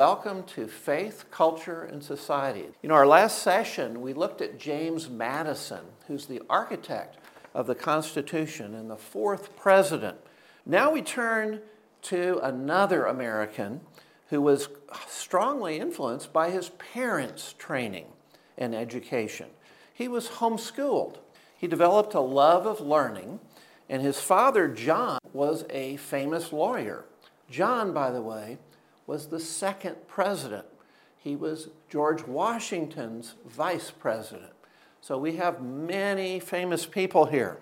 Welcome to Faith, Culture, and Society. You know, our last session, we looked at James Madison, who's the architect of the Constitution and the fourth president. Now we turn to another American who was strongly influenced by his parents' training and education. He was homeschooled. He developed a love of learning, and his father, John, was a famous lawyer. John, by the way, was the second president. He was George Washington's vice president. So we have many famous people here.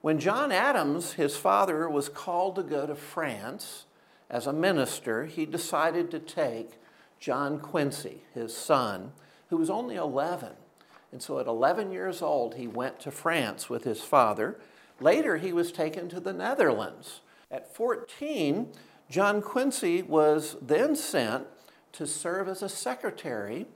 When John Adams, his father, was called to go to France as a minister, he decided to take John Quincy, his son, who was only 11. And so at 11 years old, he went to France with his father. Later, he was taken to the Netherlands. At 14, John Quincy was then sent to serve as a secretary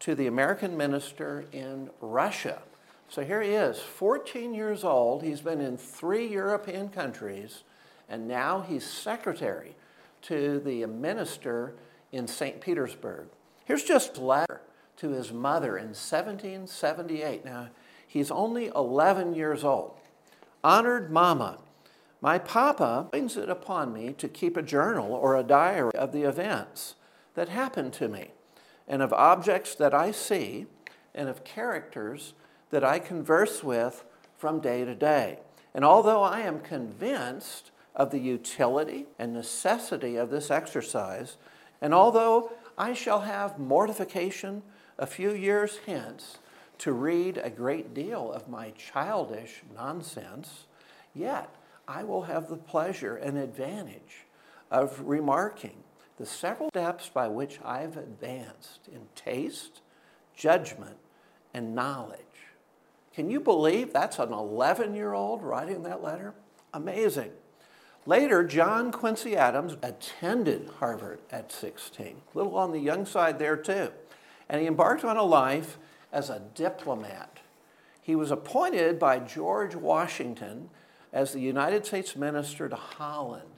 to the American minister in Russia. So here he is, 14 years old. He's been in three European countries, and now he's secretary to the minister in St. Petersburg. Here's just a letter to his mother in 1778. Now, he's only 11 years old. Honored Mama, my papa brings it upon me to keep a journal or a diary of the events that happen to me, and of objects that I see, and of characters that I converse with from day to day. And although I am convinced of the utility and necessity of this exercise, and although I shall have mortification a few years hence to read a great deal of my childish nonsense, yet I will have the pleasure and advantage of remarking the several steps by which I've advanced in taste, judgment, and knowledge. Can you believe that's an 11 year old writing that letter? Amazing. Later, John Quincy Adams attended Harvard at 16, a little on the young side there too, and he embarked on a life as a diplomat. He was appointed by George Washington as the United States minister to Holland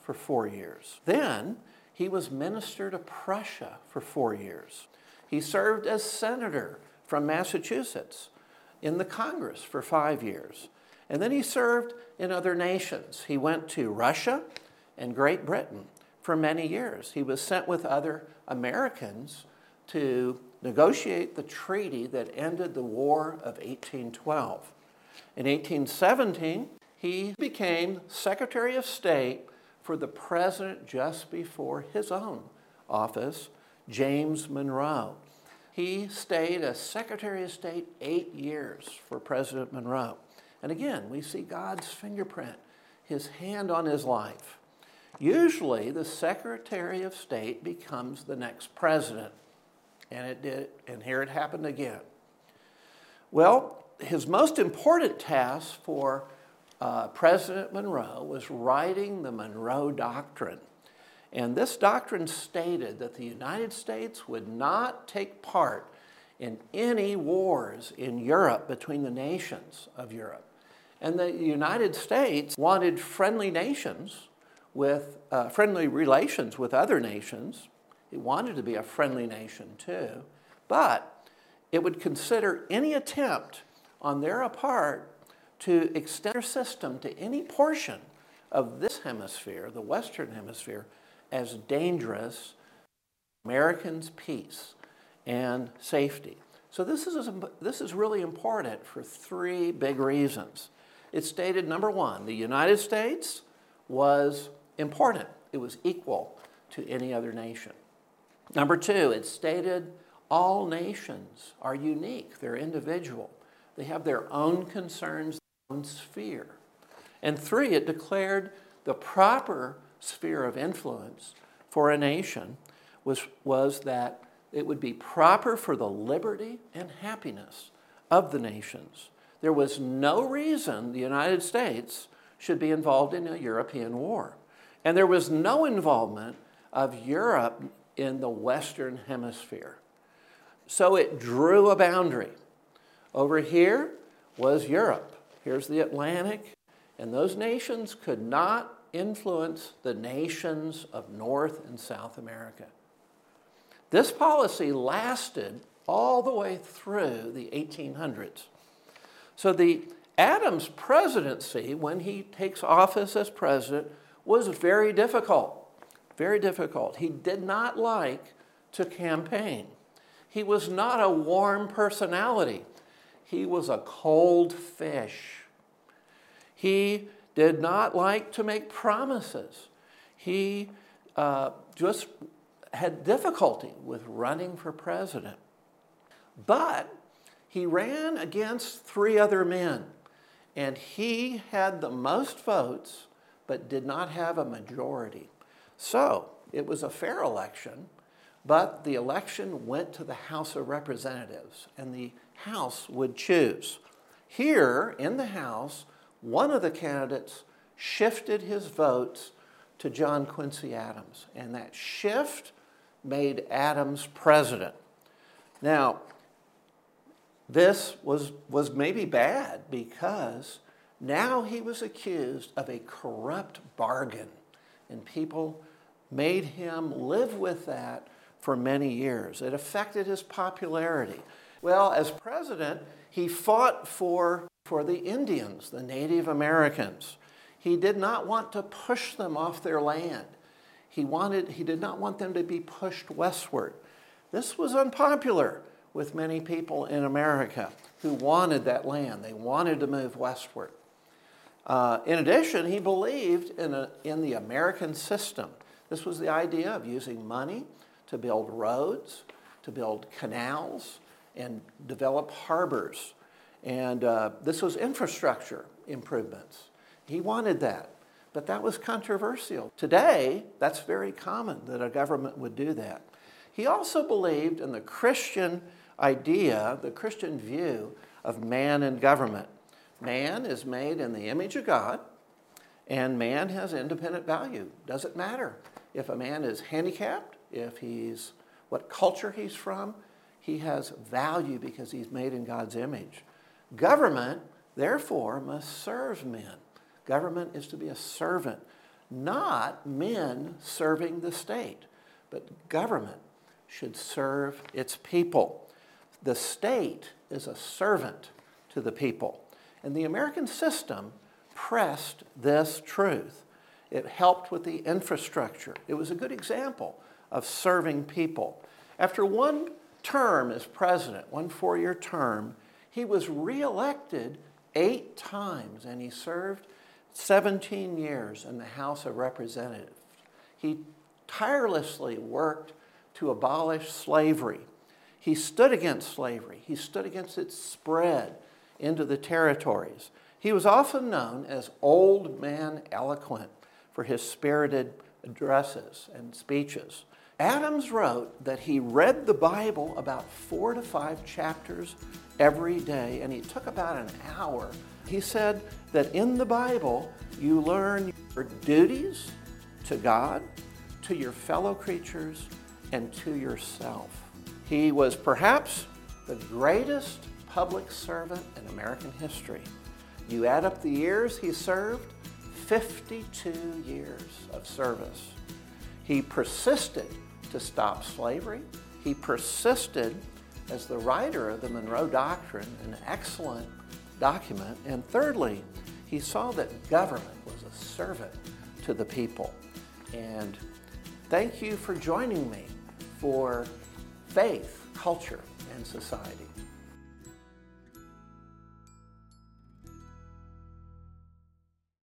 for four years. Then he was minister to Prussia for four years. He served as senator from Massachusetts in the Congress for five years. And then he served in other nations. He went to Russia and Great Britain for many years. He was sent with other Americans to negotiate the treaty that ended the War of 1812. In 1817, he became Secretary of State for the president just before his own office, James Monroe. He stayed as Secretary of State eight years for President Monroe. And again, we see God's fingerprint, his hand on his life. Usually, the Secretary of State becomes the next president. And it did, and here it happened again. Well, his most important task for uh, President Monroe was writing the Monroe Doctrine. And this doctrine stated that the United States would not take part in any wars in Europe between the nations of Europe. And the United States wanted friendly nations with uh, friendly relations with other nations. It wanted to be a friendly nation too, but it would consider any attempt on their part to extend their system to any portion of this hemisphere, the Western Hemisphere, as dangerous Americans' peace and safety. So this is, this is really important for three big reasons. It stated number one, the United States was important, it was equal to any other nation. Number two, it stated all nations are unique, they're individual, they have their own concerns sphere. And three, it declared the proper sphere of influence for a nation was, was that it would be proper for the liberty and happiness of the nations. There was no reason the United States should be involved in a European war. And there was no involvement of Europe in the Western Hemisphere. So it drew a boundary. Over here was Europe. Here's the Atlantic. And those nations could not influence the nations of North and South America. This policy lasted all the way through the 1800s. So the Adams presidency, when he takes office as president, was very difficult. Very difficult. He did not like to campaign. He was not a warm personality. He was a cold fish. He did not like to make promises. He uh, just had difficulty with running for president. But he ran against three other men, and he had the most votes, but did not have a majority. So it was a fair election, but the election went to the House of Representatives, and the House would choose. Here in the House, one of the candidates shifted his votes to John Quincy Adams, and that shift made Adams president. Now, this was, was maybe bad because now he was accused of a corrupt bargain, and people made him live with that for many years. It affected his popularity. Well, as president, he fought for, for the Indians, the Native Americans. He did not want to push them off their land. He, wanted, he did not want them to be pushed westward. This was unpopular with many people in America who wanted that land. They wanted to move westward. Uh, in addition, he believed in, a, in the American system. This was the idea of using money to build roads, to build canals, and develop harbors. And uh, this was infrastructure improvements. He wanted that, but that was controversial. Today, that's very common that a government would do that. He also believed in the Christian idea, the Christian view of man and government. Man is made in the image of God, and man has independent value. Doesn't matter if a man is handicapped, if he's what culture he's from, he has value because he's made in God's image. Government, therefore, must serve men. Government is to be a servant, not men serving the state, but government should serve its people. The state is a servant to the people. And the American system pressed this truth. It helped with the infrastructure. It was a good example of serving people. After one term as president, one four year term, he was reelected eight times and he served 17 years in the House of Representatives. He tirelessly worked to abolish slavery. He stood against slavery, he stood against its spread into the territories. He was often known as Old Man Eloquent for his spirited addresses and speeches. Adams wrote that he read the Bible about four to five chapters every day, and he took about an hour. He said that in the Bible, you learn your duties to God, to your fellow creatures, and to yourself. He was perhaps the greatest public servant in American history. You add up the years he served, 52 years of service. He persisted to stop slavery. He persisted as the writer of the Monroe Doctrine, an excellent document. And thirdly, he saw that government was a servant to the people. And thank you for joining me for faith, culture, and society.